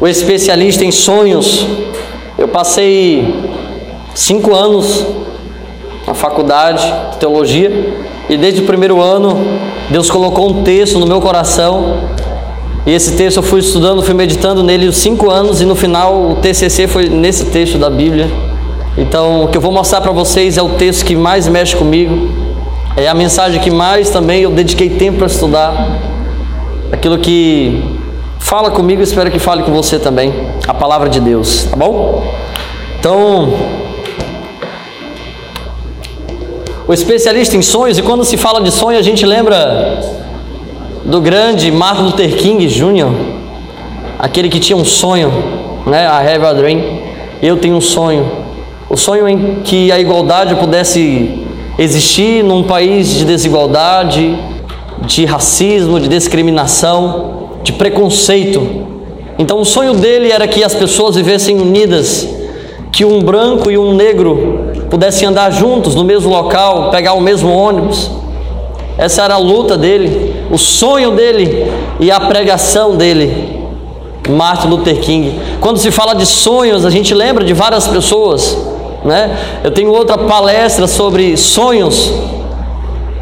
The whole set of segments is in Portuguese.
o especialista em sonhos. Eu passei cinco anos na faculdade de teologia e desde o primeiro ano Deus colocou um texto no meu coração e esse texto eu fui estudando, fui meditando nele os cinco anos e no final o TCC foi nesse texto da Bíblia. Então o que eu vou mostrar para vocês é o texto que mais mexe comigo, é a mensagem que mais também eu dediquei tempo para estudar, aquilo que fala comigo, espero que fale com você também, a palavra de Deus, tá bom? Então o especialista em sonhos, e quando se fala de sonho, a gente lembra do grande Martin Luther King Jr., aquele que tinha um sonho, né? I have a dream. Eu tenho um sonho. O sonho em que a igualdade pudesse existir num país de desigualdade, de racismo, de discriminação, de preconceito. Então o sonho dele era que as pessoas vivessem unidas, que um branco e um negro pudessem andar juntos no mesmo local, pegar o mesmo ônibus. Essa era a luta dele, o sonho dele e a pregação dele. Martin Luther King. Quando se fala de sonhos, a gente lembra de várias pessoas, né? Eu tenho outra palestra sobre sonhos,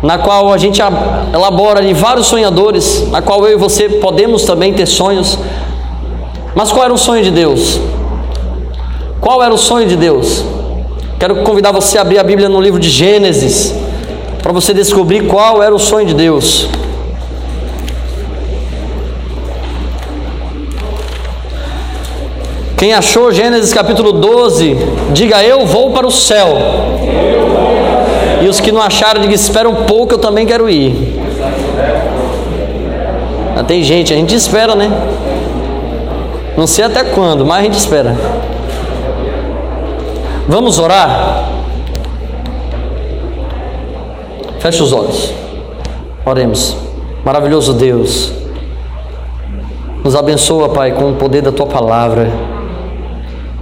na qual a gente elabora de vários sonhadores, na qual eu e você podemos também ter sonhos. Mas qual era o sonho de Deus? Qual era o sonho de Deus? Quero convidar você a abrir a Bíblia no livro de Gênesis, para você descobrir qual era o sonho de Deus. Quem achou Gênesis capítulo 12, diga eu vou para o céu. E os que não acharam, diga espera um pouco, eu também quero ir. Ah, tem gente, a gente espera, né? Não sei até quando, mas a gente espera. Vamos orar? Feche os olhos. Oremos. Maravilhoso Deus. Nos abençoa, Pai, com o poder da tua palavra.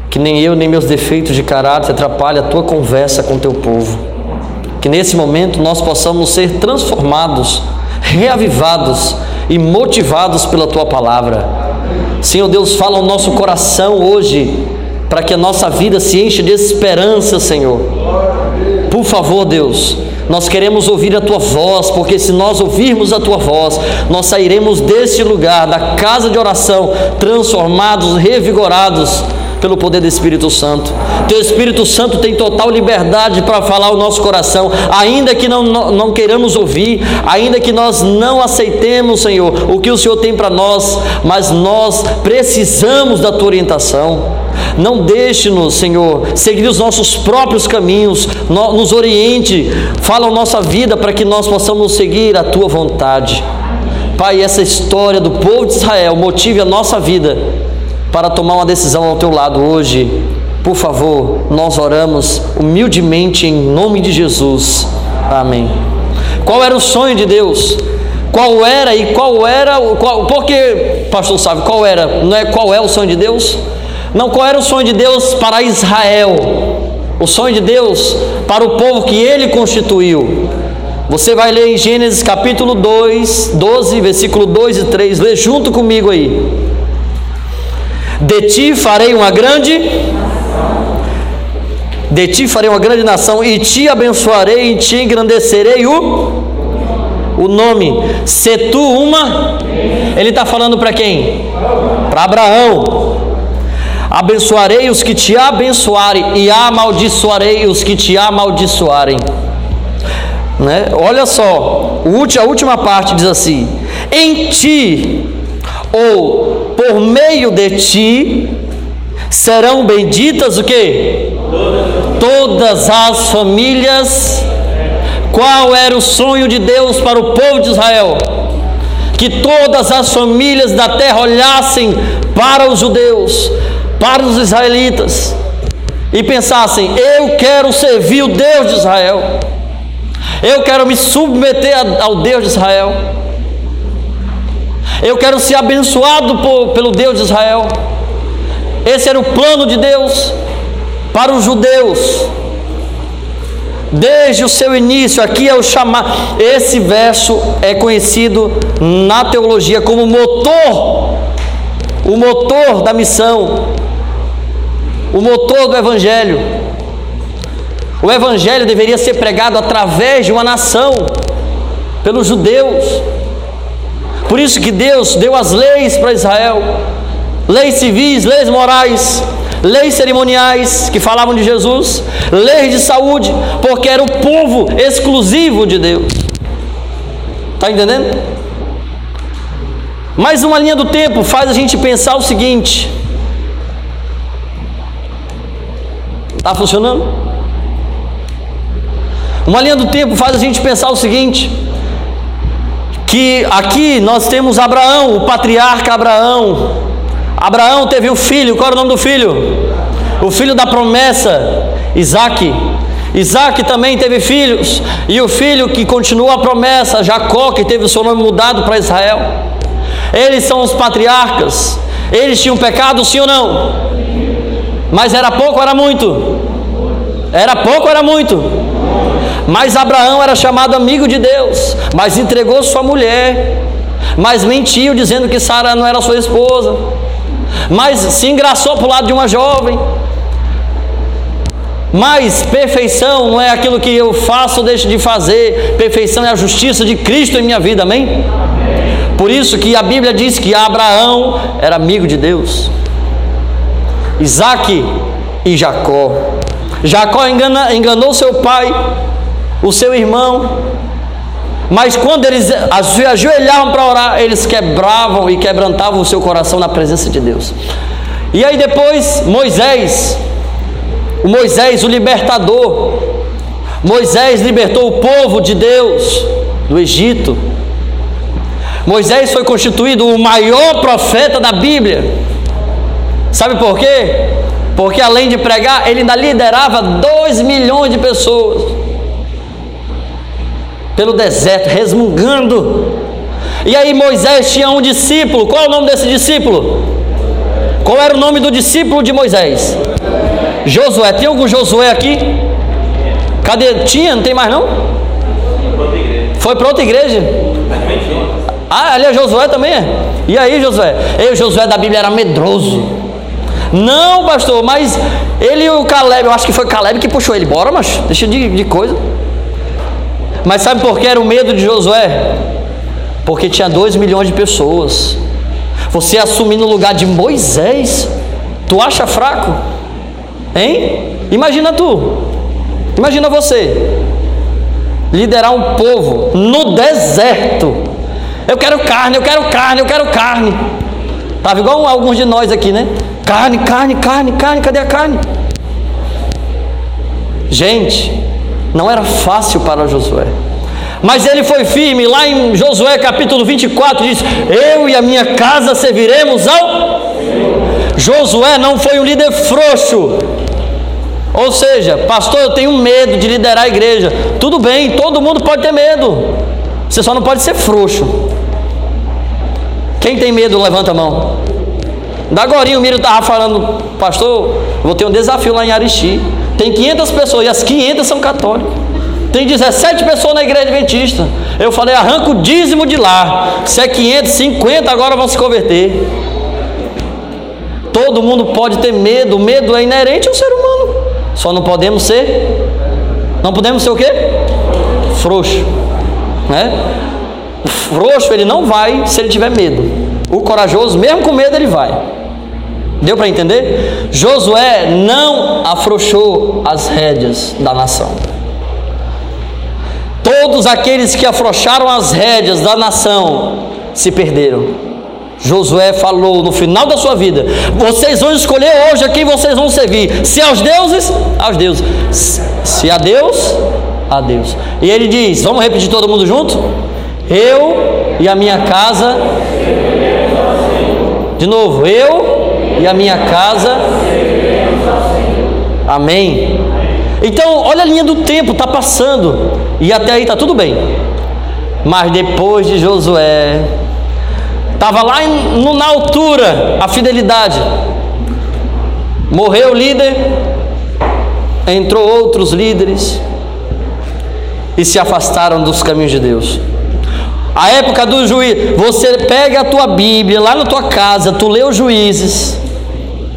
Que nem eu, nem meus defeitos de caráter atrapalhem a tua conversa com teu povo. Que nesse momento nós possamos ser transformados, reavivados e motivados pela tua palavra. Senhor Deus, fala ao nosso coração hoje para que a nossa vida se encha de esperança, Senhor. Por favor, Deus, nós queremos ouvir a tua voz, porque se nós ouvirmos a tua voz, nós sairemos deste lugar, da casa de oração, transformados, revigorados pelo poder do Espírito Santo. Teu Espírito Santo tem total liberdade para falar o nosso coração, ainda que não, não, não queiramos ouvir, ainda que nós não aceitemos, Senhor, o que o Senhor tem para nós, mas nós precisamos da tua orientação. Não deixe-nos, Senhor, seguir os nossos próprios caminhos, nos oriente, fala a nossa vida para que nós possamos seguir a tua vontade. Pai, essa história do povo de Israel motive a nossa vida para tomar uma decisão ao teu lado hoje. Por favor, nós oramos humildemente em nome de Jesus. Amém. Qual era o sonho de Deus? Qual era e qual era, qual, porque, pastor sabe, qual era, não é qual é o sonho de Deus? Não, qual era o sonho de Deus para Israel? O sonho de Deus para o povo que ele constituiu. Você vai ler em Gênesis capítulo 2, 12, versículo 2 e 3. Lê junto comigo aí. De ti farei uma grande de ti farei uma grande nação e te abençoarei e te engrandecerei o o nome. Se tu uma, ele está falando para quem? Para Abraão. Abençoarei os que te abençoarem e amaldiçoarei os que te amaldiçoarem. Né? Olha só, a última parte diz assim: em ti ou por meio de ti serão benditas o que? Todas as famílias. Qual era o sonho de Deus para o povo de Israel? Que todas as famílias da terra olhassem para os judeus, para os israelitas e pensassem: eu quero servir o Deus de Israel, eu quero me submeter ao Deus de Israel, eu quero ser abençoado por, pelo Deus de Israel. Esse era o plano de Deus para os judeus. Desde o seu início, aqui é o chamar. Esse verso é conhecido na teologia como motor o motor da missão, o motor do Evangelho. O Evangelho deveria ser pregado através de uma nação, pelos judeus. Por isso que Deus deu as leis para Israel, leis civis, leis morais, leis cerimoniais que falavam de Jesus, leis de saúde, porque era o povo exclusivo de Deus. Está entendendo? Mais uma linha do tempo faz a gente pensar o seguinte: está funcionando? Uma linha do tempo faz a gente pensar o seguinte: que aqui nós temos Abraão, o patriarca Abraão. Abraão teve um filho, qual era o nome do filho? O filho da promessa, Isaac. Isaac também teve filhos, e o filho que continuou a promessa, Jacó, que teve o seu nome mudado para Israel. Eles são os patriarcas. Eles tinham pecado, sim ou não? Mas era pouco ou era muito? Era pouco ou era muito? Mas Abraão era chamado amigo de Deus, mas entregou sua mulher, mas mentiu dizendo que Sara não era sua esposa, mas se engraçou para o lado de uma jovem. Mas perfeição não é aquilo que eu faço ou deixo de fazer, perfeição é a justiça de Cristo em minha vida, amém? Por isso que a Bíblia diz que Abraão era amigo de Deus, Isaac e Jacó. Jacó engana, enganou seu pai, o seu irmão, mas quando eles se ajoelhavam para orar, eles quebravam e quebrantavam o seu coração na presença de Deus. E aí depois Moisés, o Moisés, o libertador, Moisés libertou o povo de Deus do Egito. Moisés foi constituído o maior profeta da Bíblia. Sabe por quê? Porque além de pregar, ele ainda liderava dois milhões de pessoas pelo deserto, resmungando. E aí Moisés tinha um discípulo. Qual é o nome desse discípulo? Qual era o nome do discípulo de Moisés? Josué. Tem algum Josué aqui? Cadê? Tinha? Não tem mais não? Foi para outra igreja? Ah, ali é Josué também é? E aí, Josué? E o Josué da Bíblia era medroso. Não, pastor, mas ele e o Caleb, eu acho que foi Caleb que puxou ele. Bora, mas deixa de, de coisa. Mas sabe por que era o medo de Josué? Porque tinha dois milhões de pessoas. Você assumir no lugar de Moisés, tu acha fraco? Hein? Imagina tu. Imagina você. Liderar um povo no deserto. Eu quero carne, eu quero carne, eu quero carne. Estava igual alguns de nós aqui, né? Carne, carne, carne, carne, cadê a carne? Gente, não era fácil para Josué. Mas ele foi firme, lá em Josué capítulo 24 diz: Eu e a minha casa serviremos ao. Josué não foi um líder frouxo. Ou seja, pastor, eu tenho medo de liderar a igreja. Tudo bem, todo mundo pode ter medo. Você só não pode ser frouxo. Quem tem medo, levanta a mão. Da agora o Miro estava falando, pastor, vou ter um desafio lá em Arixi. Tem 500 pessoas e as 500 são católicas. Tem 17 pessoas na igreja adventista. Eu falei, arranca o dízimo de lá. Se é 550, agora vão se converter. Todo mundo pode ter medo. O medo é inerente ao ser humano. Só não podemos ser. Não podemos ser o quê? Frouxo. Né? O frouxo ele não vai se ele tiver medo. O corajoso, mesmo com medo, ele vai. Deu para entender? Josué não afrouxou as rédeas da nação. Todos aqueles que afrouxaram as rédeas da nação se perderam. Josué falou no final da sua vida: Vocês vão escolher hoje a quem vocês vão servir. Se aos deuses, aos deuses. Se a Deus, a Deus. E ele diz: Vamos repetir todo mundo junto? Eu e a minha casa. De novo, eu e a minha casa. Amém. Então, olha a linha do tempo, está passando. E até aí está tudo bem. Mas depois de Josué, estava lá em, na altura a fidelidade. Morreu o líder, entrou outros líderes e se afastaram dos caminhos de Deus. A época do juiz, você pega a tua Bíblia lá na tua casa, tu lê os juízes.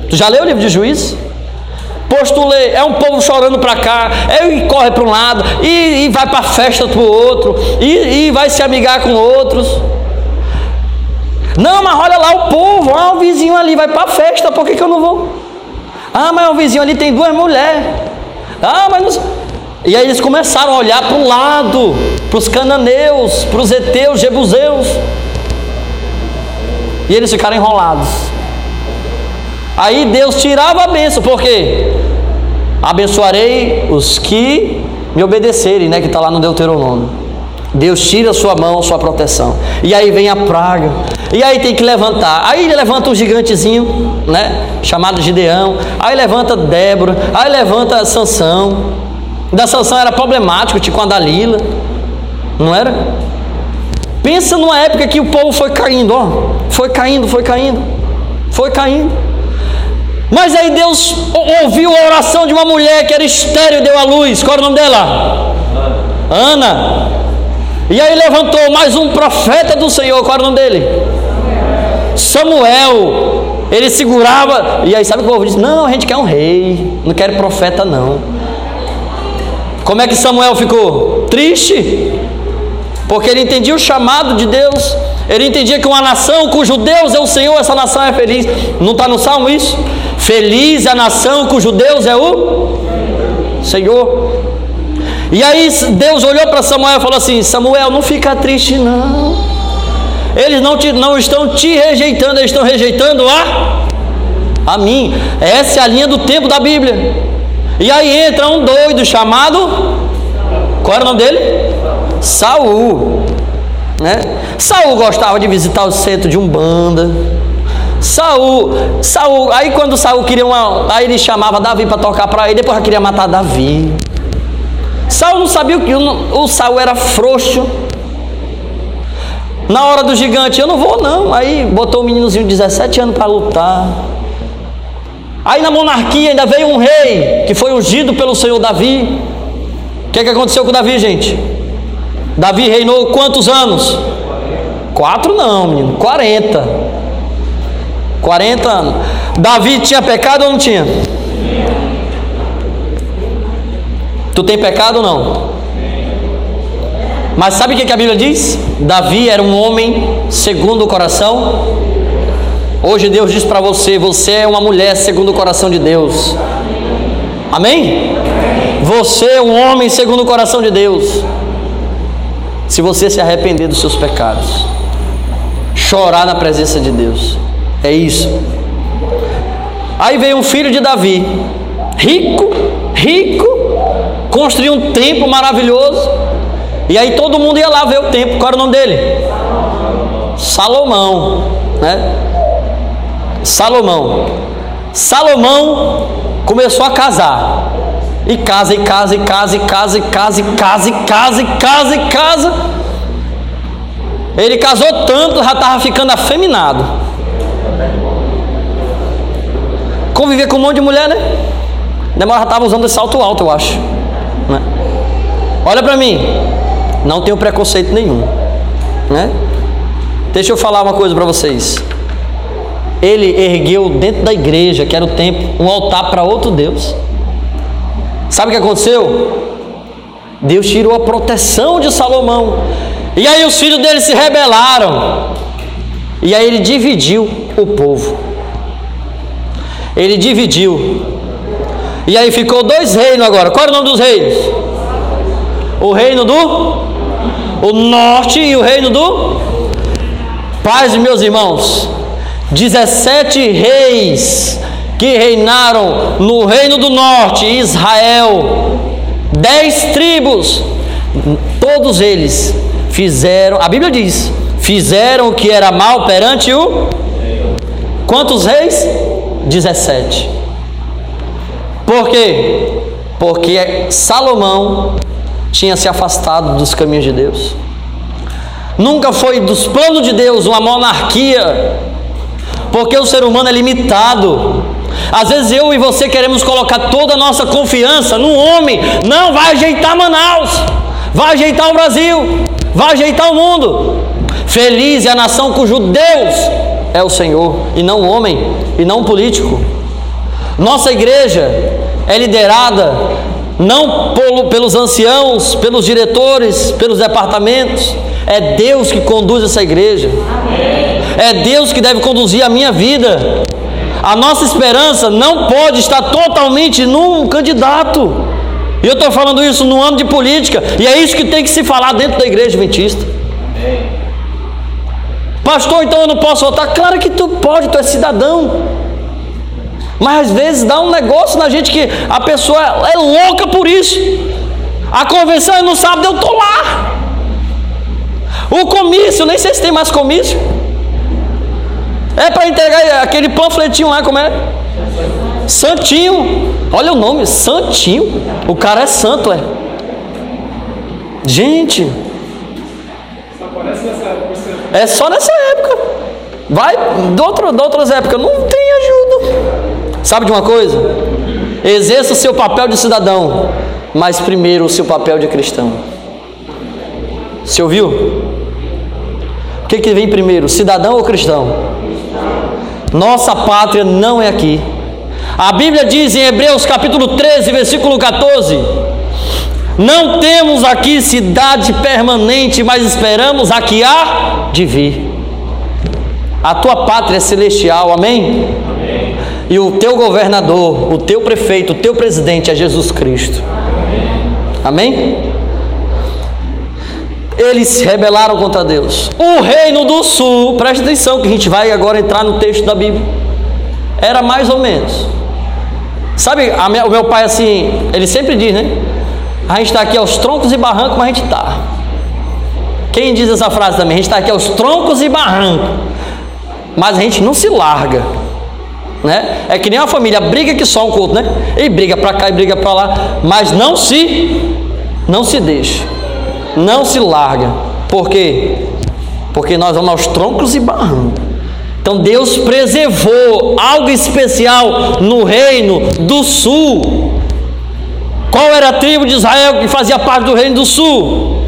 Tu já leu o livro de juízes? Pois tu lê, é um povo chorando para cá, é, e corre para um lado, e, e vai para a festa para o outro, e, e vai se amigar com outros. Não, mas olha lá o povo, ah, o vizinho ali vai para a festa, por que, que eu não vou? Ah, mas o vizinho ali tem duas mulheres. Ah, mas não... E aí eles começaram a olhar para o lado, para os cananeus, para os heteus, jebuseus. E eles ficaram enrolados. Aí Deus tirava a bênção, por quê? Abençoarei os que me obedecerem, né? Que está lá no Deuteronômio. Deus tira a sua mão, sua proteção. E aí vem a praga. E aí tem que levantar. Aí levanta um gigantezinho, né? Chamado Gideão. Aí levanta Débora. Aí levanta Sansão. Da Sansão era problemático, tipo a Dalila. Não era? Pensa numa época que o povo foi caindo, ó. Foi caindo, foi caindo. Foi caindo. Mas aí Deus ouviu a oração de uma mulher que era estéreo e deu a luz. Qual era o nome dela? Ana. E aí levantou mais um profeta do Senhor. Qual era o nome dele? Samuel. Ele segurava. E aí sabe o que o povo disse? Não, a gente quer um rei. Não quer profeta, não. Como é que Samuel ficou? Triste, porque ele entendia o chamado de Deus, ele entendia que uma nação cujo Deus é o Senhor, essa nação é feliz. Não está no salmo isso? Feliz a nação cujo Deus é o Senhor. E aí Deus olhou para Samuel e falou assim: Samuel, não fica triste, não. Eles não, te, não estão te rejeitando, eles estão rejeitando a, a mim. Essa é a linha do tempo da Bíblia. E aí entra um doido chamado. Qual era o nome dele? Saul. Né? Saul gostava de visitar o centro de Umbanda. Saul, Saul, aí quando Saul queria uma, aí ele chamava Davi para tocar para ele, depois queria matar Davi. Saul não sabia o que o, Saul era frouxo. Na hora do gigante, eu não vou não. Aí botou o meninozinho de 17 anos para lutar. Aí na monarquia ainda veio um rei que foi ungido pelo Senhor Davi. O que, que aconteceu com Davi, gente? Davi reinou quantos anos? Quatro não, menino, quarenta. Quarenta anos. Davi tinha pecado ou não tinha? Tu tem pecado ou não? Mas sabe o que a Bíblia diz? Davi era um homem segundo o coração Hoje Deus diz para você: você é uma mulher segundo o coração de Deus. Amém? Você é um homem segundo o coração de Deus. Se você se arrepender dos seus pecados, chorar na presença de Deus, é isso. Aí veio um filho de Davi, rico, rico, construiu um templo maravilhoso. E aí todo mundo ia lá ver o templo. Qual era o nome dele? Salomão, né? Salomão. Salomão começou a casar. E casa, e casa, e casa, e casa, e casa, e casa, e casa, e casa, e casa. Ele casou tanto, já estava ficando afeminado. Conviver com um monte de mulher, né? Demora estava usando esse salto alto, eu acho. Né? Olha para mim, não tenho preconceito nenhum, né? Deixa eu falar uma coisa para vocês ele ergueu dentro da igreja, que era o templo, um altar para outro Deus. Sabe o que aconteceu? Deus tirou a proteção de Salomão. E aí os filhos dele se rebelaram. E aí ele dividiu o povo. Ele dividiu. E aí ficou dois reinos agora. Qual era o nome dos reinos? O reino do o norte e o reino do Paz, meus irmãos. 17 reis que reinaram no reino do norte, Israel, dez tribos, todos eles fizeram, a Bíblia diz, fizeram o que era mal perante o. Quantos reis? 17. Por quê? Porque Salomão tinha se afastado dos caminhos de Deus. Nunca foi dos planos de Deus uma monarquia porque o ser humano é limitado. Às vezes eu e você queremos colocar toda a nossa confiança no homem. Não, vai ajeitar Manaus, vai ajeitar o Brasil, vai ajeitar o mundo. Feliz é a nação cujo Deus é o Senhor, e não o homem, e não o político. Nossa igreja é liderada não pelos anciãos, pelos diretores, pelos departamentos. É Deus que conduz essa igreja. É Deus que deve conduzir a minha vida. A nossa esperança não pode estar totalmente num candidato. E eu estou falando isso no ano de política, e é isso que tem que se falar dentro da igreja adventista. Pastor, então eu não posso votar? Claro que tu pode, tu é cidadão. Mas às vezes dá um negócio na gente que a pessoa é louca por isso. A convenção é no sábado, eu estou lá. O comício, nem sei se tem mais comício. É para entregar aquele panfletinho lá, como é? Santinho. Olha o nome, Santinho. O cara é santo, é. Gente. É só nessa época. Vai de, outro, de outras épocas, não tem ajuda. Sabe de uma coisa? Exerça o seu papel de cidadão, mas primeiro o seu papel de cristão. Você ouviu? O que, que vem primeiro, cidadão ou cristão? Nossa pátria não é aqui. A Bíblia diz em Hebreus capítulo 13, versículo 14: Não temos aqui cidade permanente, mas esperamos a que há de vir. A tua pátria é celestial, amém? E o teu governador, o teu prefeito, o teu presidente é Jesus Cristo. Amém? Eles se rebelaram contra Deus. O reino do sul, preste atenção que a gente vai agora entrar no texto da Bíblia. Era mais ou menos. Sabe, minha, o meu pai assim, ele sempre diz, né? A gente está aqui aos troncos e barrancos, mas a gente está. Quem diz essa frase também? A gente está aqui aos troncos e barrancos, mas a gente não se larga né? É que nem uma família briga que só um culto, né? E briga para cá e briga para lá, mas não se não se deixa. Não se larga. Por quê? Porque nós vamos aos troncos e barrancos. Então Deus preservou algo especial no reino do sul. Qual era a tribo de Israel que fazia parte do reino do sul?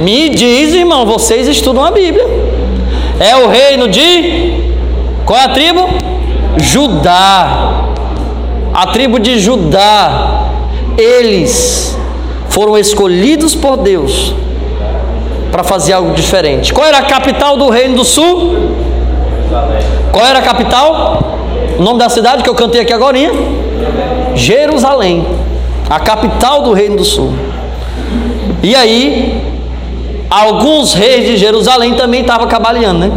Me diz, irmão, vocês estudam a Bíblia. É o reino de qual é a tribo? Judá. A tribo de Judá. Eles foram escolhidos por Deus para fazer algo diferente. Qual era a capital do Reino do Sul? Qual era a capital? O nome da cidade que eu cantei aqui agora? Jerusalém. A capital do Reino do Sul. E aí, alguns reis de Jerusalém também estavam cabaleando, né?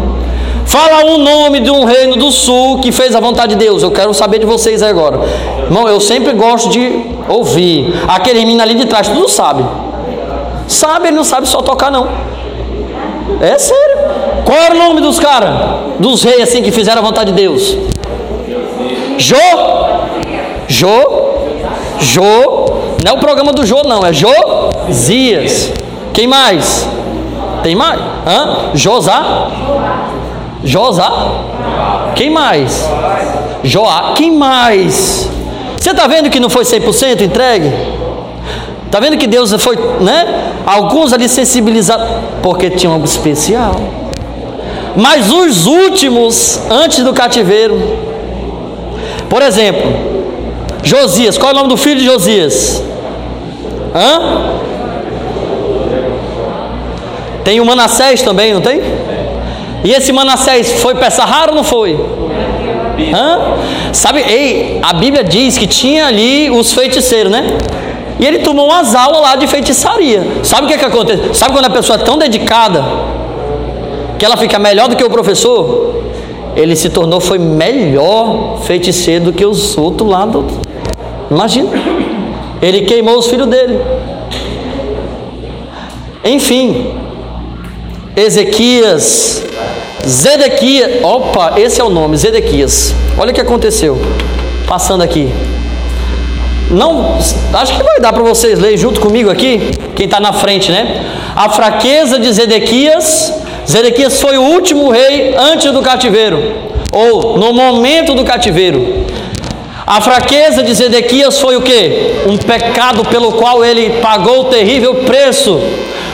Fala um nome de um reino do sul que fez a vontade de Deus. Eu quero saber de vocês agora. Irmão, eu sempre gosto de ouvir. Aquele menino ali de trás, tudo sabe. Sabe, ele não sabe só tocar, não. É sério. Qual era o nome dos caras? Dos reis assim que fizeram a vontade de Deus? Jô? Jô? Jô? Não é o programa do Jô, não. É Josias. Quem mais? Tem mais? Hã? Josá? Josá? Quem mais? Joá. Quem mais? Você está vendo que não foi 100% entregue? Está vendo que Deus foi, né? Alguns ali sensibilizados, porque tinham algo especial. Mas os últimos, antes do cativeiro, por exemplo, Josias, qual é o nome do filho de Josias? Hã? Tem o Manassés também, não tem? E esse Manassés foi peça rara ou não foi? Hã? Sabe, ei, a Bíblia diz que tinha ali os feiticeiros, né? E ele tomou umas aulas lá de feitiçaria. Sabe o que, que acontece? Sabe quando a pessoa é tão dedicada que ela fica melhor do que o professor? Ele se tornou, foi melhor feiticeiro do que os outros lá do. Imagina. Ele queimou os filhos dele. Enfim, Ezequias Zedequias, opa, esse é o nome, Zedequias. Olha o que aconteceu. Passando aqui. Não, acho que vai dar para vocês lerem junto comigo aqui, quem está na frente, né? A fraqueza de Zedequias. Zedequias foi o último rei antes do cativeiro, ou no momento do cativeiro. A fraqueza de Zedequias foi o que? Um pecado pelo qual ele pagou o terrível preço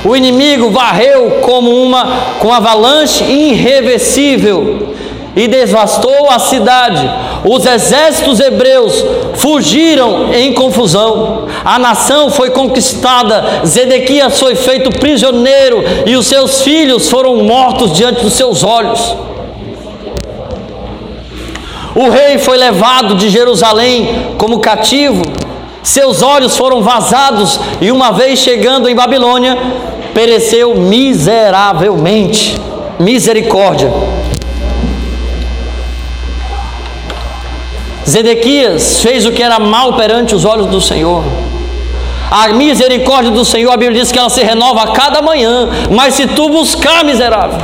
O inimigo varreu como uma com avalanche irreversível e devastou a cidade. Os exércitos hebreus fugiram em confusão. A nação foi conquistada. Zedequias foi feito prisioneiro e os seus filhos foram mortos diante dos seus olhos. O rei foi levado de Jerusalém como cativo. Seus olhos foram vazados e, uma vez chegando em Babilônia, pereceu miseravelmente. Misericórdia. Zedequias fez o que era mal perante os olhos do Senhor. A misericórdia do Senhor, a Bíblia diz que ela se renova a cada manhã. Mas se tu buscar, miserável,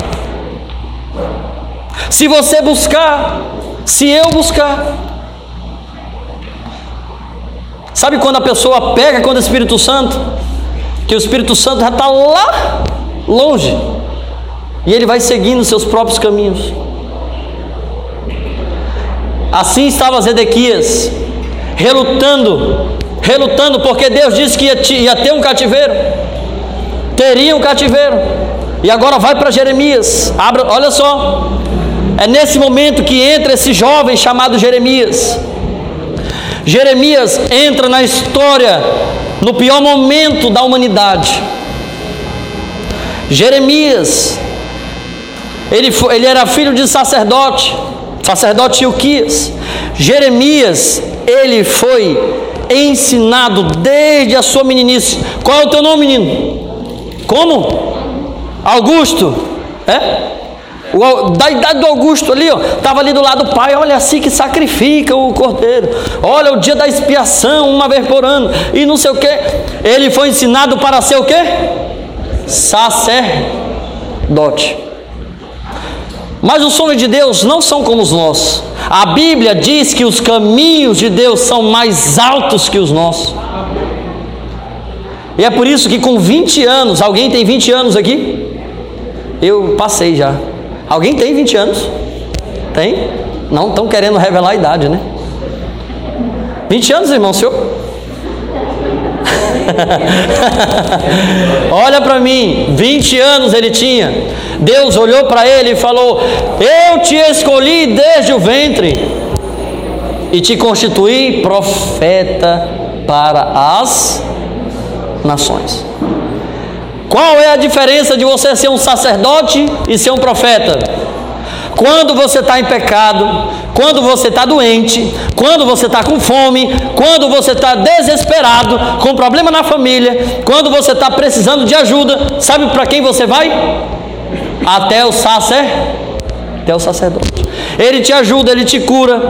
se você buscar, se eu buscar, sabe quando a pessoa pega quando o Espírito Santo, que o Espírito Santo já está lá longe e ele vai seguindo seus próprios caminhos. Assim estava Zedequias, relutando, relutando, porque Deus disse que ia, ia ter um cativeiro, teria um cativeiro, e agora vai para Jeremias. Abra, olha só, é nesse momento que entra esse jovem chamado Jeremias. Jeremias entra na história no pior momento da humanidade. Jeremias, ele, foi, ele era filho de sacerdote sacerdote Ilquias. Jeremias, ele foi ensinado desde a sua meninice. Qual é o teu nome, menino? Como? Augusto. É? O, da idade do Augusto ali, ó, estava ali do lado do pai, olha assim que sacrifica o cordeiro. Olha o dia da expiação, uma vez por ano, e não sei o que. Ele foi ensinado para ser o que? Sacerdote. Mas os sonhos de Deus não são como os nossos. A Bíblia diz que os caminhos de Deus são mais altos que os nossos. E é por isso que com 20 anos, alguém tem 20 anos aqui? Eu passei já. Alguém tem 20 anos? Tem? Não estão querendo revelar a idade, né? 20 anos, irmão, senhor? Olha para mim, 20 anos ele tinha. Deus olhou para ele e falou: Eu te escolhi desde o ventre e te constituí profeta para as nações. Qual é a diferença de você ser um sacerdote e ser um profeta? Quando você está em pecado, quando você está doente, quando você está com fome, quando você está desesperado, com problema na família, quando você está precisando de ajuda, sabe para quem você vai? Até o sacer, até o sacerdote. Ele te ajuda, ele te cura,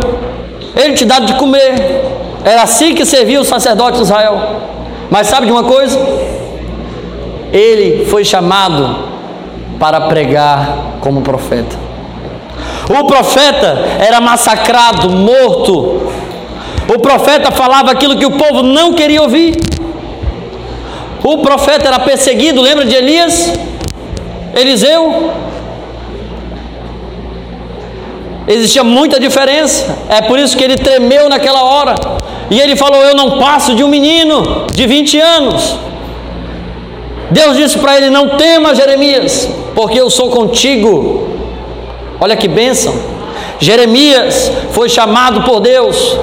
ele te dá de comer. Era assim que servia o sacerdote de Israel. Mas sabe de uma coisa? Ele foi chamado para pregar como profeta. O profeta era massacrado, morto. O profeta falava aquilo que o povo não queria ouvir. O profeta era perseguido, lembra de Elias? Eliseu? Existia muita diferença. É por isso que ele tremeu naquela hora. E ele falou: Eu não passo de um menino de 20 anos. Deus disse para ele: Não tema, Jeremias, porque eu sou contigo. Olha que bênção. Jeremias foi chamado por Deus.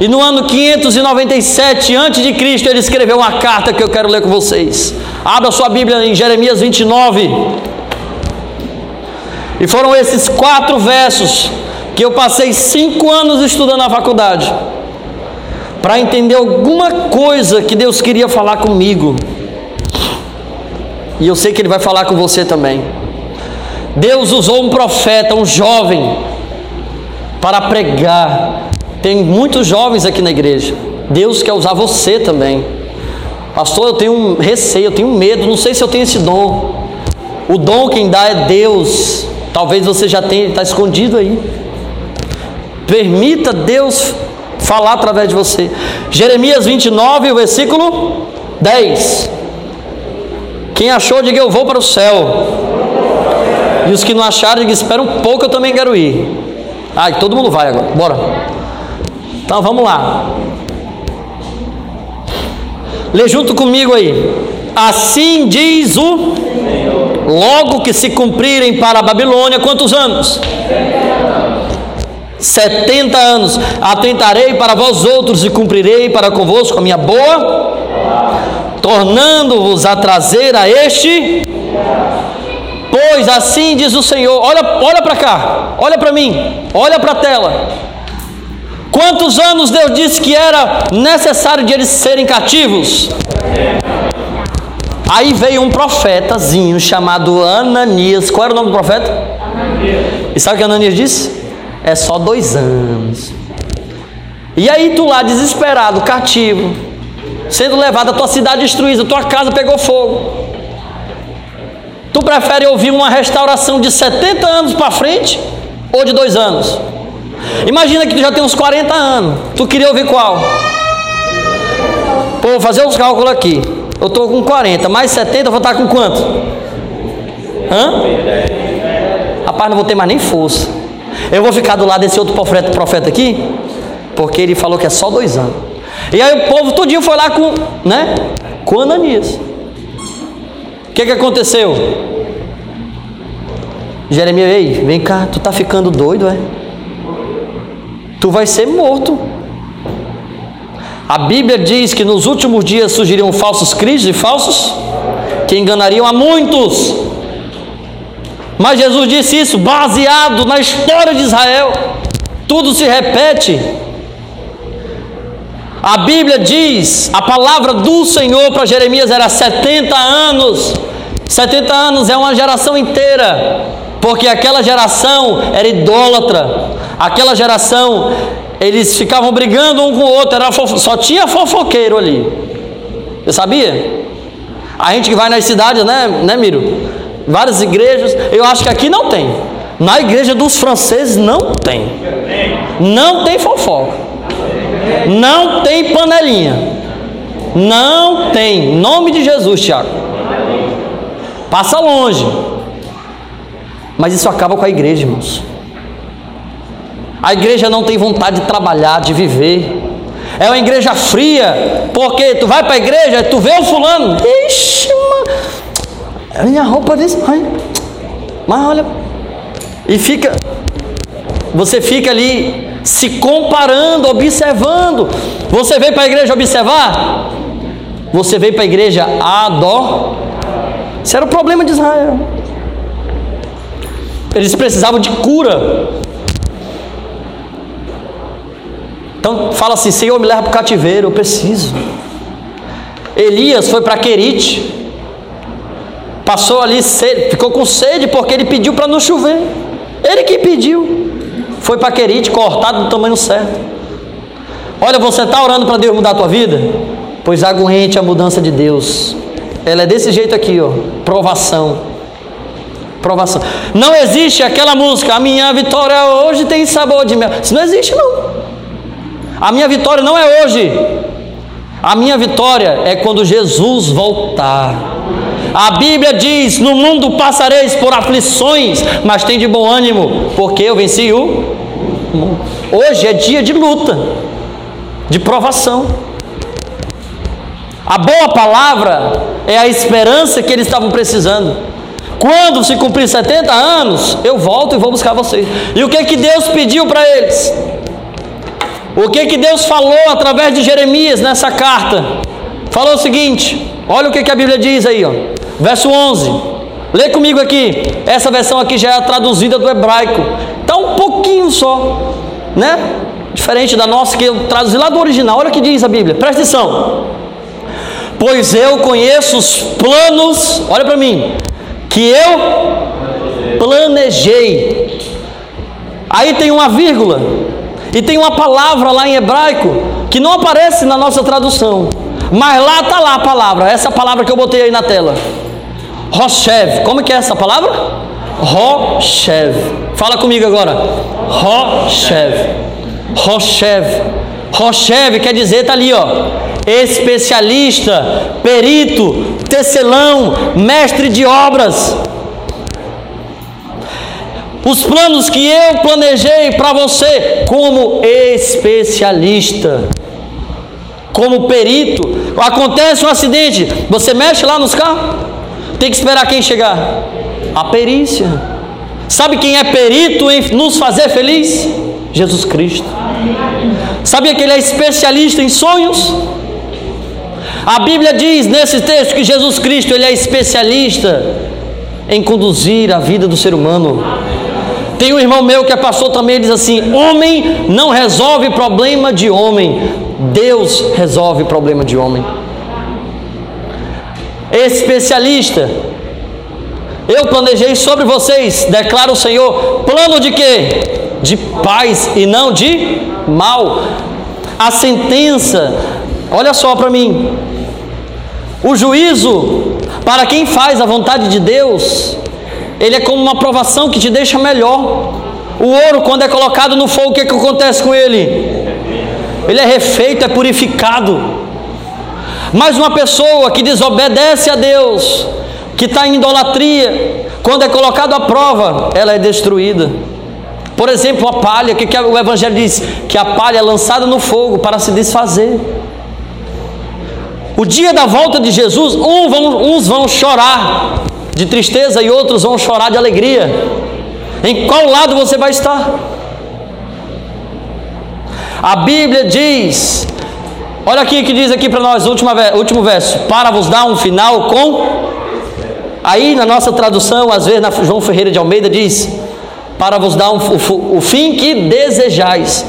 E no ano 597 antes de Cristo ele escreveu uma carta que eu quero ler com vocês. Abra sua Bíblia em Jeremias 29. E foram esses quatro versos que eu passei cinco anos estudando na faculdade para entender alguma coisa que Deus queria falar comigo. E eu sei que Ele vai falar com você também. Deus usou um profeta, um jovem, para pregar. Tem muitos jovens aqui na igreja. Deus quer usar você também. Pastor, eu tenho um receio, eu tenho medo, não sei se eu tenho esse dom. O dom quem dá é Deus. Talvez você já tenha, está escondido aí. Permita Deus falar através de você. Jeremias 29, versículo 10. Quem achou, diga eu vou para o céu. E os que não acharam, digam, espera um pouco, eu também quero ir. Ai, todo mundo vai agora, bora. Então vamos lá. Lê junto comigo aí. Assim diz o logo que se cumprirem para a Babilônia, quantos anos? 70 anos. Atentarei para vós outros e cumprirei para convosco a minha boa, tornando-vos a trazer a este. Pois assim diz o Senhor: olha, olha para cá, olha para mim, olha para a tela. Quantos anos Deus disse que era necessário de eles serem cativos? Aí veio um profetazinho chamado Ananias. Qual era o nome do profeta? Ananias. E sabe o que Ananias disse? É só dois anos. E aí tu lá desesperado, cativo, sendo levado à tua cidade destruída, tua casa pegou fogo. Tu prefere ouvir uma restauração de 70 anos para frente ou de dois anos? Imagina que tu já tem uns 40 anos. Tu queria ouvir qual? Pô, vou fazer os cálculos aqui. Eu estou com 40, mais 70, eu vou estar com quanto? Hã? Rapaz, não vou ter mais nem força. Eu vou ficar do lado desse outro profeta, profeta aqui, porque ele falou que é só dois anos. E aí o povo todinho foi lá com, né? Com Ananias. O que, que aconteceu? Jeremias, ei, vem cá, tu tá ficando doido, é? Tu vai ser morto. A Bíblia diz que nos últimos dias surgiriam falsos cristos e falsos que enganariam a muitos. Mas Jesus disse isso baseado na história de Israel. Tudo se repete. A Bíblia diz, a palavra do Senhor para Jeremias era 70 anos. 70 anos é uma geração inteira, porque aquela geração era idólatra. Aquela geração, eles ficavam brigando um com o outro, era só tinha fofoqueiro ali. Você sabia? A gente que vai nas cidades, né, né, Miro? várias igrejas. Eu acho que aqui não tem. Na igreja dos franceses não tem. Não tem fofoca. Não tem panelinha. Não tem. Em nome de Jesus, Tiago. Passa longe. Mas isso acaba com a igreja, irmãos. A igreja não tem vontade de trabalhar, de viver. É uma igreja fria, porque tu vai para a igreja, tu vê o fulano, ixi, mano, minha roupa desse. Ai, mas olha. E fica. Você fica ali se comparando, observando. Você veio para a igreja observar? Você veio para a igreja ador. Isso era o problema de Israel. Eles precisavam de cura. Então fala assim: Senhor, me leva para o cativeiro, eu preciso. Elias foi para Querite. Passou ali ficou com sede porque ele pediu para não chover. Ele que pediu. Foi para Querite, cortado do tamanho certo. Olha, você está orando para Deus mudar a tua vida? Pois aguente a mudança de Deus. Ela é desse jeito aqui, ó. Provação. Provação. Não existe aquela música, a minha vitória hoje tem sabor de mel. Isso não existe, não. A minha vitória não é hoje. A minha vitória é quando Jesus voltar. A Bíblia diz: No mundo passareis por aflições, mas tem de bom ânimo, porque eu venci o. Hoje é dia de luta, de provação. A boa palavra é a esperança que eles estavam precisando. Quando se cumprir 70 anos, eu volto e vou buscar vocês. E o que que Deus pediu para eles? O que que Deus falou através de Jeremias nessa carta? Falou o seguinte: olha o que, que a Bíblia diz aí, ó. Verso 11. Lê comigo aqui. Essa versão aqui já é traduzida do hebraico. Está um pouquinho só, né? Diferente da nossa que eu traduzi lá do original. Olha o que diz a Bíblia. Presta atenção. Pois eu conheço os planos, olha para mim, que eu planejei. Aí tem uma vírgula e tem uma palavra lá em hebraico que não aparece na nossa tradução. Mas lá está lá a palavra, essa palavra que eu botei aí na tela. Roshev. Como que é essa palavra? Roshev. Fala comigo agora. Roshev. Roshev. Roshev quer dizer, tá ali, ó. Especialista, perito, tecelão, mestre de obras. Os planos que eu planejei para você como especialista. Como perito. Acontece um acidente, você mexe lá nos carros, tem que esperar quem chegar? A perícia. Sabe quem é perito em nos fazer feliz? Jesus Cristo. Sabia que ele é especialista em sonhos? A Bíblia diz nesse texto que Jesus Cristo ele é especialista em conduzir a vida do ser humano. Tem um irmão meu que é pastor também, ele diz assim: homem não resolve problema de homem, Deus resolve problema de homem. Especialista. Eu planejei sobre vocês, declara o Senhor, plano de quê? De paz e não de mal. A sentença, olha só para mim. O juízo para quem faz a vontade de Deus, ele é como uma provação que te deixa melhor. O ouro, quando é colocado no fogo, o que, que acontece com ele? Ele é refeito, é purificado. Mas uma pessoa que desobedece a Deus, que está em idolatria, quando é colocado à prova, ela é destruída. Por exemplo, a palha, que, que o Evangelho diz? Que a palha é lançada no fogo para se desfazer. O dia da volta de Jesus, uns vão, uns vão chorar de tristeza e outros vão chorar de alegria. Em qual lado você vai estar? A Bíblia diz, olha aqui que diz aqui para nós, último, último verso, para vos dar um final com. Aí na nossa tradução, às vezes na João Ferreira de Almeida diz, para vos dar um, o, o fim que desejais.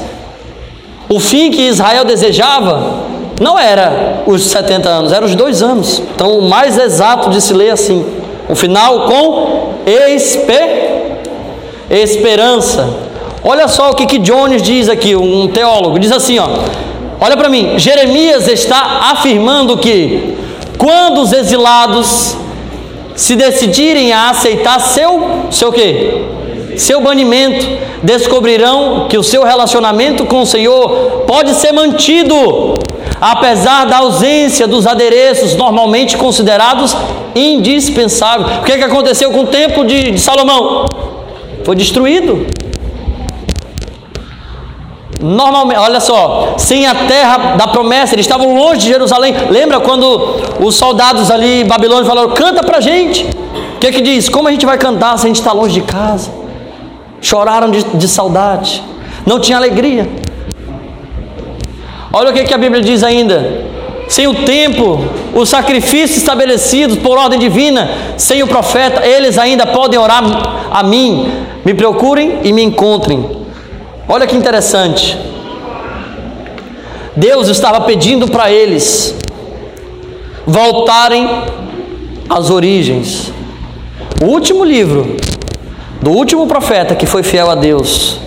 O fim que Israel desejava não era os 70 anos, eram os dois anos. Então o mais exato de se ler assim: o final com esper, esperança. Olha só o que, que Jones diz aqui, um teólogo, diz assim, ó. Olha para mim, Jeremias está afirmando que quando os exilados se decidirem a aceitar seu seu quê? Seu banimento, descobrirão que o seu relacionamento com o Senhor pode ser mantido, apesar da ausência dos adereços normalmente considerados indispensáveis. O que, é que aconteceu com o templo de, de Salomão? Foi destruído. Normalmente, olha só, sem a terra da promessa, eles estavam longe de Jerusalém. Lembra quando os soldados ali em Babilônia falaram: canta pra gente? O que que diz? Como a gente vai cantar se a gente está longe de casa? Choraram de, de saudade, não tinha alegria. Olha o que, que a Bíblia diz ainda: sem o tempo, os sacrifícios estabelecidos por ordem divina, sem o profeta, eles ainda podem orar a mim. Me procurem e me encontrem Olha que interessante. Deus estava pedindo para eles voltarem às origens. O último livro do último profeta que foi fiel a Deus,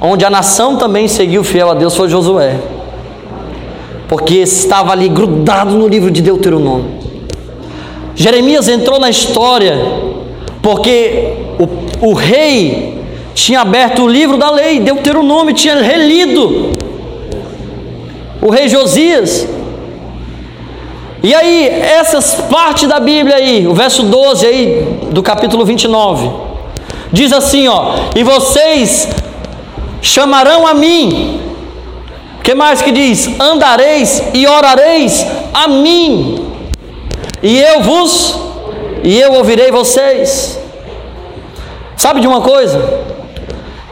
onde a nação também seguiu fiel a Deus, foi Josué, porque estava ali grudado no livro de Deuteronômio. Jeremias entrou na história porque o, o rei tinha aberto o livro da lei, Deuteronômio, tinha relido. O rei Josias. E aí, essas partes da Bíblia aí, o verso 12 aí do capítulo 29, diz assim, ó: "E vocês chamarão a mim". Que mais que diz? "Andareis e orareis a mim, e eu vos e eu ouvirei vocês". Sabe de uma coisa?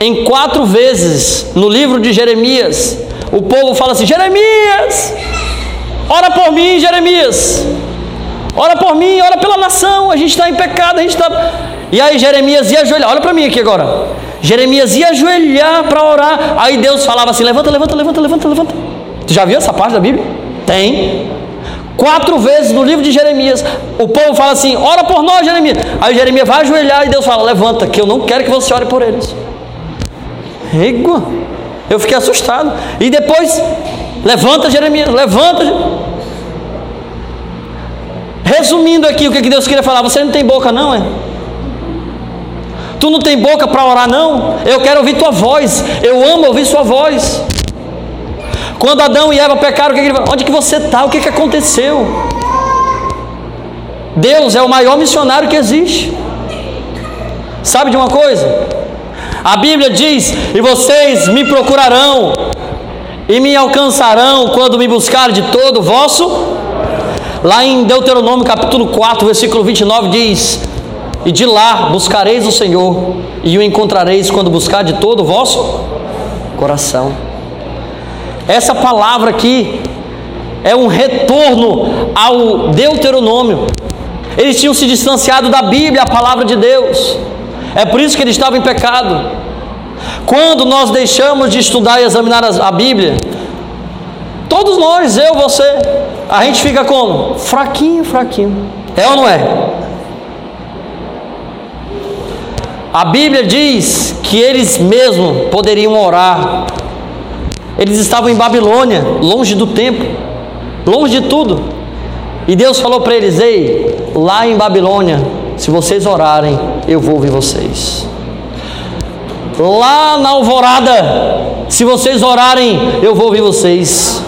Em quatro vezes no livro de Jeremias, o povo fala assim: Jeremias, ora por mim, Jeremias, ora por mim, ora pela nação, a gente está em pecado, a gente está. E aí Jeremias ia ajoelhar, olha para mim aqui agora. Jeremias ia ajoelhar para orar, aí Deus falava assim: levanta, levanta, levanta, levanta, levanta. Tu já viu essa parte da Bíblia? Tem. Quatro vezes no livro de Jeremias, o povo fala assim: ora por nós, Jeremias. Aí Jeremias vai ajoelhar e Deus fala: levanta, que eu não quero que você ore por eles. Égua. Eu fiquei assustado. E depois, levanta Jeremias, levanta. Resumindo aqui o que Deus queria falar, você não tem boca não, é? Tu não tem boca para orar não? Eu quero ouvir tua voz. Eu amo ouvir sua voz. Quando Adão e Eva pecaram, que que onde que você está? O que, que aconteceu? Deus é o maior missionário que existe. Sabe de uma coisa? A Bíblia diz: E vocês me procurarão e me alcançarão quando me buscar de todo o vosso. Lá em Deuteronômio capítulo 4, versículo 29 diz: E de lá buscareis o Senhor, e o encontrareis quando buscar de todo o vosso coração. Essa palavra aqui é um retorno ao Deuteronômio. Eles tinham se distanciado da Bíblia, a palavra de Deus. É por isso que eles estavam em pecado. Quando nós deixamos de estudar e examinar a Bíblia, todos nós, eu, você, a gente fica como? Fraquinho, fraquinho. É ou não é? A Bíblia diz que eles mesmos poderiam orar. Eles estavam em Babilônia, longe do templo, longe de tudo. E Deus falou para eles: Ei, lá em Babilônia, se vocês orarem, eu vou ouvir vocês. Lá na alvorada, se vocês orarem, eu vou ouvir vocês.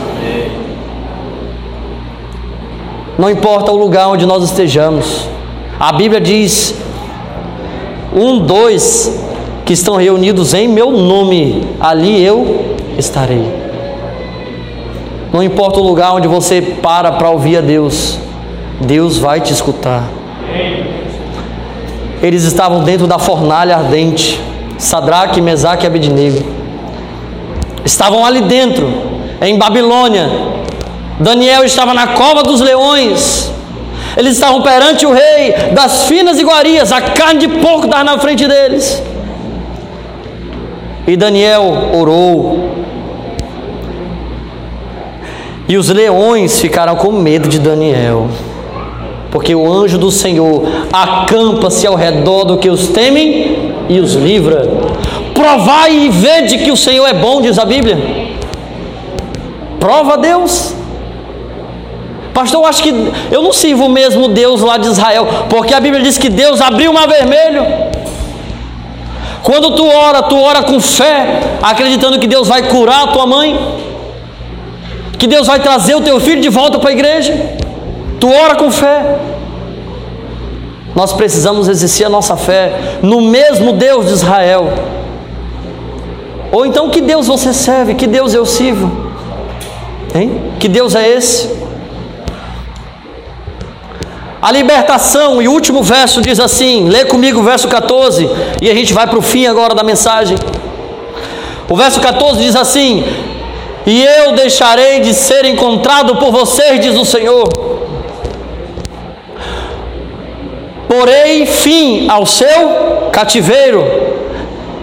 Não importa o lugar onde nós estejamos, a Bíblia diz: um, dois que estão reunidos em meu nome, ali eu estarei. Não importa o lugar onde você para para ouvir a Deus, Deus vai te escutar. Eles estavam dentro da fornalha ardente, Sadraque, Mesaque e Abednego. Estavam ali dentro, em Babilônia. Daniel estava na cova dos leões. Eles estavam perante o rei das finas iguarias, a carne de porco estava na frente deles. E Daniel orou, e os leões ficaram com medo de Daniel, porque o anjo do Senhor acampa-se ao redor do que os temem e os livra. Provai e vede que o Senhor é bom, diz a Bíblia. Prova Deus. Pastor, eu acho que eu não sirvo o mesmo Deus lá de Israel, porque a Bíblia diz que Deus abriu o mar vermelho. Quando tu ora, tu ora com fé, acreditando que Deus vai curar a tua mãe que Deus vai trazer o teu filho de volta para a igreja. Tu ora com fé. Nós precisamos exercer a nossa fé no mesmo Deus de Israel. Ou então, que Deus você serve? Que Deus eu sirvo? Hein? Que Deus é esse? A libertação, e o último verso diz assim: lê comigo o verso 14, e a gente vai para o fim agora da mensagem. O verso 14 diz assim: e eu deixarei de ser encontrado por vocês, diz o Senhor. Porei fim ao seu cativeiro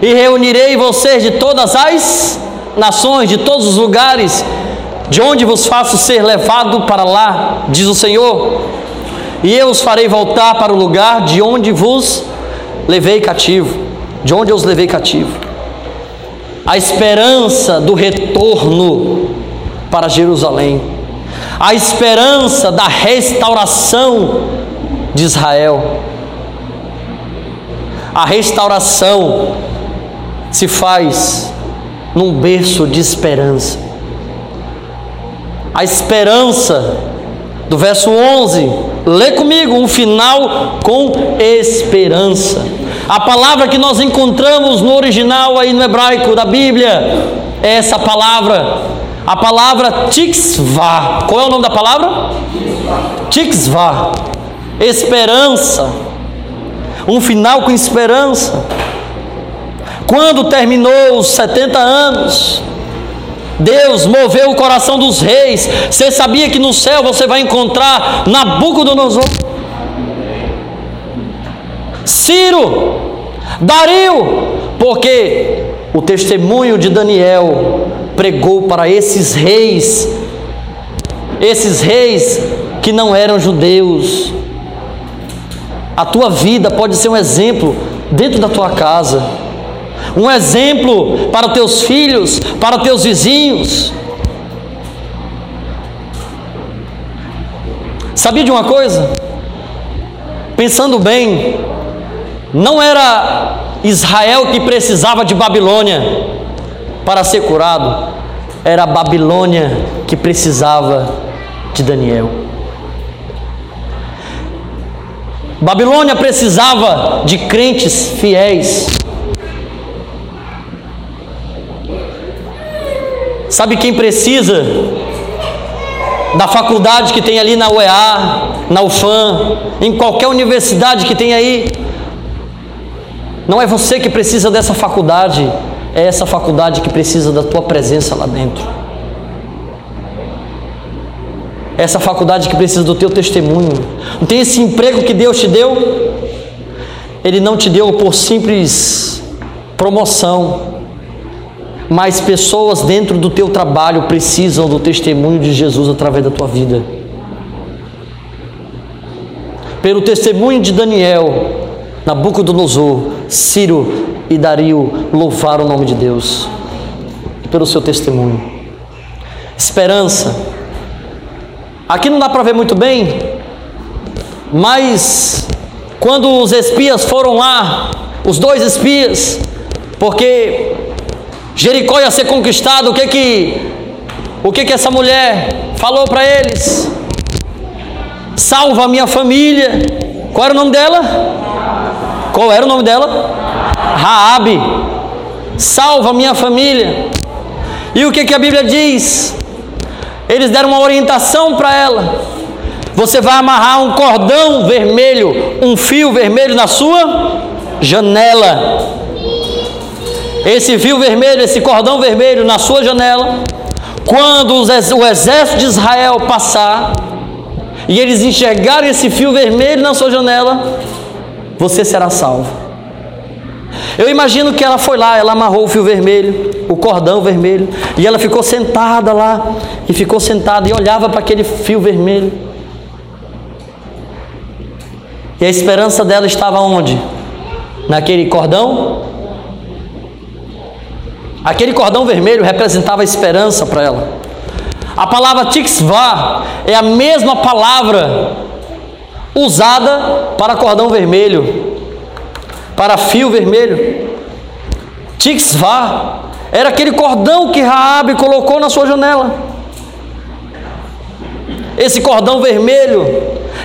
e reunirei vocês de todas as nações, de todos os lugares, de onde vos faço ser levado para lá, diz o Senhor. E eu os farei voltar para o lugar de onde vos levei cativo, de onde eu os levei cativo a esperança do retorno para Jerusalém, a esperança da restauração de Israel. A restauração se faz num berço de esperança. A esperança do verso 11, lê comigo, um final com esperança. A palavra que nós encontramos no original aí no hebraico da Bíblia é essa palavra, a palavra tixvá. Qual é o nome da palavra? Tixvá. Esperança. Um final com esperança. Quando terminou os 70 anos, Deus moveu o coração dos reis. Você sabia que no céu você vai encontrar Nabucodonosor? Ciro, Dario, porque o testemunho de Daniel pregou para esses reis, esses reis que não eram judeus. A tua vida pode ser um exemplo dentro da tua casa, um exemplo para teus filhos, para teus vizinhos. Sabia de uma coisa? Pensando bem, não era Israel que precisava de Babilônia para ser curado, era a Babilônia que precisava de Daniel. Babilônia precisava de crentes fiéis. Sabe quem precisa da faculdade que tem ali na UEA, na UFAM, em qualquer universidade que tem aí? Não é você que precisa dessa faculdade, é essa faculdade que precisa da tua presença lá dentro. É essa faculdade que precisa do teu testemunho. Não tem esse emprego que Deus te deu? Ele não te deu por simples promoção. Mas pessoas dentro do teu trabalho precisam do testemunho de Jesus através da tua vida. Pelo testemunho de Daniel, Nabucodonosor, Ciro e Dario louvaram o nome de Deus pelo seu testemunho. Esperança. Aqui não dá para ver muito bem, mas quando os espias foram lá, os dois espias, porque Jericó ia ser conquistado, o que que o que que essa mulher falou para eles? Salva a minha família. Qual era o nome dela? Qual era o nome dela? Raabe. Salva a minha família. E o que que a Bíblia diz? Eles deram uma orientação para ela. Você vai amarrar um cordão vermelho, um fio vermelho na sua janela. Esse fio vermelho, esse cordão vermelho na sua janela, quando o exército de Israel passar e eles enxergarem esse fio vermelho na sua janela, você será salvo. Eu imagino que ela foi lá, ela amarrou o fio vermelho, o cordão vermelho, e ela ficou sentada lá, e ficou sentada e olhava para aquele fio vermelho. E a esperança dela estava onde? Naquele cordão Aquele cordão vermelho representava a esperança para ela. A palavra tixvá é a mesma palavra usada para cordão vermelho, para fio vermelho. Tixvá era aquele cordão que Raabe colocou na sua janela. Esse cordão vermelho,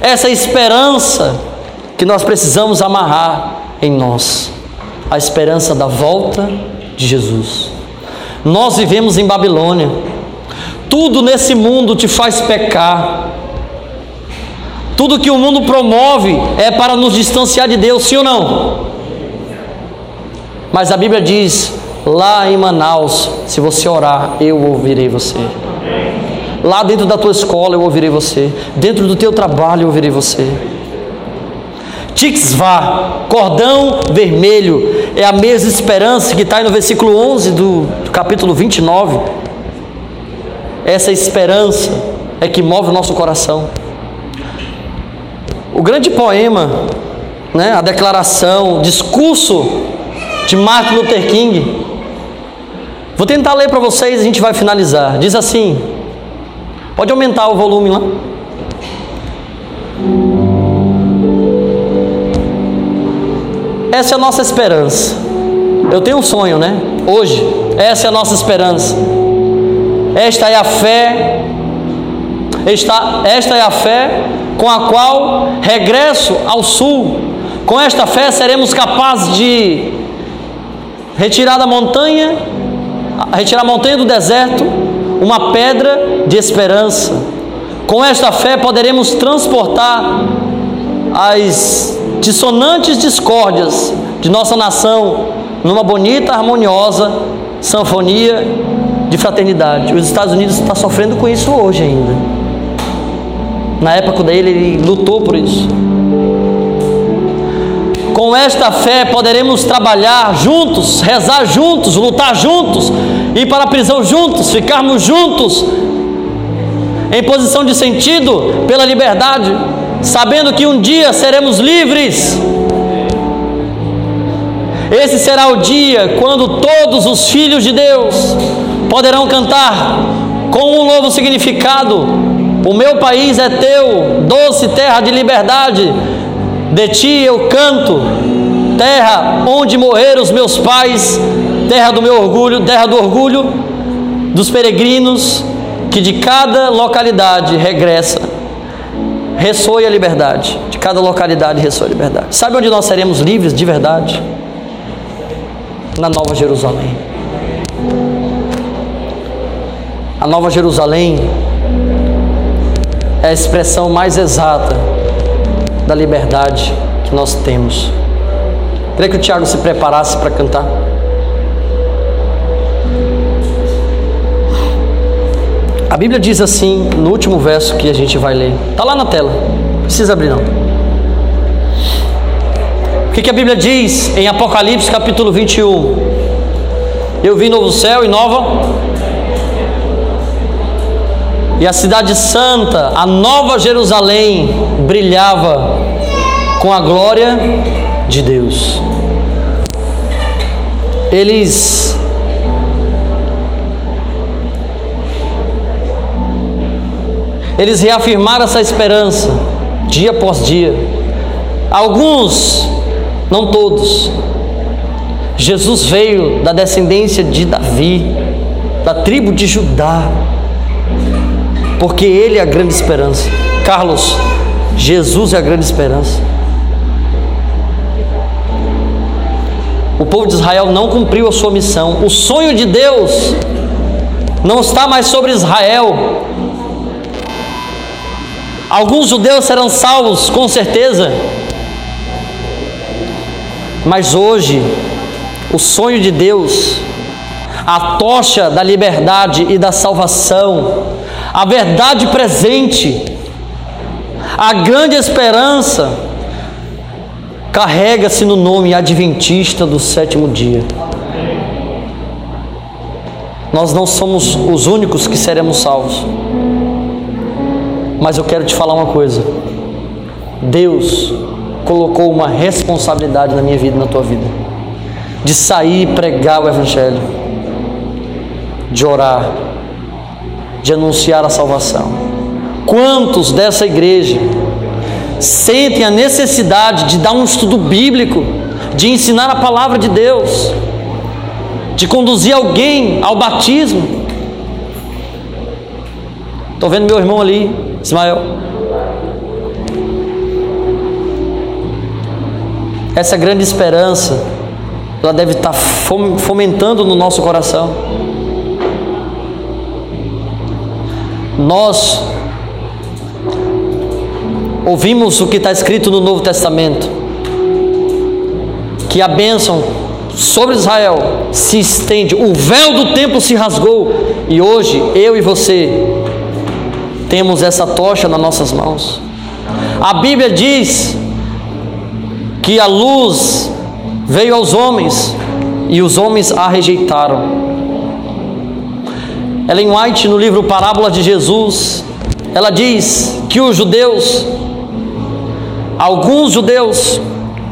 essa esperança que nós precisamos amarrar em nós, a esperança da volta de Jesus. Nós vivemos em Babilônia. Tudo nesse mundo te faz pecar. Tudo que o mundo promove é para nos distanciar de Deus, sim ou não? Mas a Bíblia diz: lá em Manaus, se você orar, eu ouvirei você. Lá dentro da tua escola eu ouvirei você. Dentro do teu trabalho eu ouvirei você. Tixvá, cordão vermelho, é a mesma esperança que está no versículo 11 do, do capítulo 29. Essa esperança é que move o nosso coração. O grande poema, né, a declaração, o discurso de Martin Luther King. Vou tentar ler para vocês e a gente vai finalizar. Diz assim: pode aumentar o volume lá. Essa é a nossa esperança. Eu tenho um sonho, né? Hoje, essa é a nossa esperança. Esta é a fé. Esta, esta é a fé com a qual regresso ao sul. Com esta fé seremos capazes de retirar da montanha, retirar a montanha do deserto, uma pedra de esperança. Com esta fé poderemos transportar as dissonantes discórdias de nossa nação numa bonita, harmoniosa sanfonia de fraternidade. Os Estados Unidos está sofrendo com isso hoje ainda. Na época dele, ele lutou por isso. Com esta fé poderemos trabalhar juntos, rezar juntos, lutar juntos, ir para a prisão juntos, ficarmos juntos, em posição de sentido pela liberdade sabendo que um dia seremos livres. Esse será o dia quando todos os filhos de Deus poderão cantar com um novo significado: O meu país é teu, doce terra de liberdade, de ti eu canto, terra onde morreram os meus pais, terra do meu orgulho, terra do orgulho dos peregrinos que de cada localidade regressa ressoe a liberdade. De cada localidade ressoe a liberdade. Sabe onde nós seremos livres de verdade? Na Nova Jerusalém. a Nova Jerusalém, é a expressão mais exata da liberdade que nós temos. Queria que o Tiago se preparasse para cantar. A Bíblia diz assim, no último verso que a gente vai ler. Está lá na tela, não precisa abrir não. O que, que a Bíblia diz em Apocalipse capítulo 21? Eu vi novo céu e nova. E a cidade santa, a nova Jerusalém, brilhava com a glória de Deus. Eles Eles reafirmaram essa esperança dia após dia. Alguns, não todos. Jesus veio da descendência de Davi, da tribo de Judá, porque Ele é a grande esperança. Carlos, Jesus é a grande esperança. O povo de Israel não cumpriu a sua missão. O sonho de Deus não está mais sobre Israel, Alguns judeus serão salvos, com certeza. Mas hoje, o sonho de Deus, a tocha da liberdade e da salvação, a verdade presente, a grande esperança, carrega-se no nome adventista do sétimo dia. Nós não somos os únicos que seremos salvos. Mas eu quero te falar uma coisa. Deus colocou uma responsabilidade na minha vida e na tua vida. De sair e pregar o Evangelho. De orar. De anunciar a salvação. Quantos dessa igreja sentem a necessidade de dar um estudo bíblico, de ensinar a palavra de Deus, de conduzir alguém ao batismo? Estou vendo meu irmão ali, Ismael. Essa grande esperança, ela deve estar fomentando no nosso coração. Nós ouvimos o que está escrito no Novo Testamento, que a bênção sobre Israel se estende, o véu do templo se rasgou, e hoje eu e você temos essa tocha nas nossas mãos. A Bíblia diz que a luz veio aos homens e os homens a rejeitaram. Ellen White, no livro Parábola de Jesus, ela diz que os judeus, alguns judeus,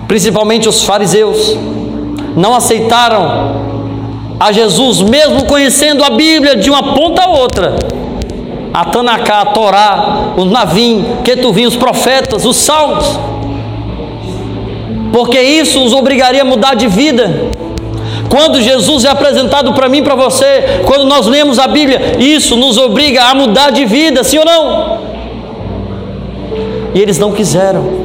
principalmente os fariseus, não aceitaram a Jesus, mesmo conhecendo a Bíblia de uma ponta a outra a Tanaká, a Torá, os Navim, Ketuvim, os profetas, os salmos. Porque isso os obrigaria a mudar de vida. Quando Jesus é apresentado para mim para você, quando nós lemos a Bíblia, isso nos obriga a mudar de vida, sim ou não? E eles não quiseram.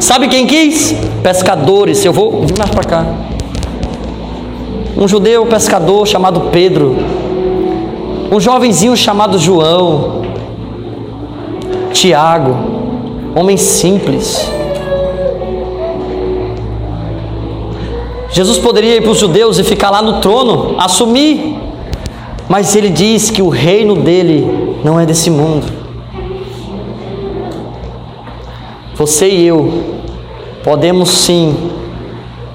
Sabe quem quis? Pescadores. Eu vou vir mais para cá. Um judeu pescador chamado Pedro um jovenzinho chamado João, Tiago, homem simples. Jesus poderia ir para os judeus e ficar lá no trono, assumir, mas ele diz que o reino dele não é desse mundo. Você e eu podemos sim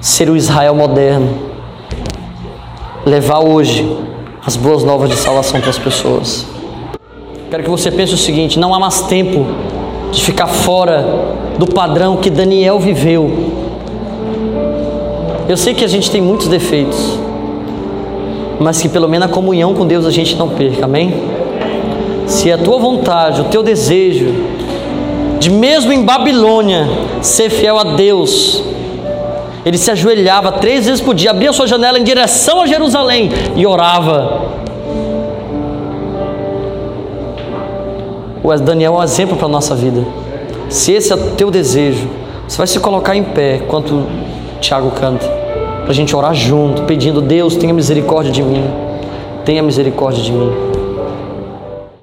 ser o Israel moderno, levar hoje as boas novas de salvação para as pessoas. Quero que você pense o seguinte: não há mais tempo de ficar fora do padrão que Daniel viveu. Eu sei que a gente tem muitos defeitos, mas que pelo menos a comunhão com Deus a gente não perca, amém? Se a tua vontade, o teu desejo, de mesmo em Babilônia ser fiel a Deus, ele se ajoelhava três vezes por dia, abria sua janela em direção a Jerusalém e orava. O Daniel é um exemplo para a nossa vida. Se esse é o teu desejo, você vai se colocar em pé enquanto Tiago canta, para a gente orar junto, pedindo: Deus, tenha misericórdia de mim, tenha misericórdia de mim.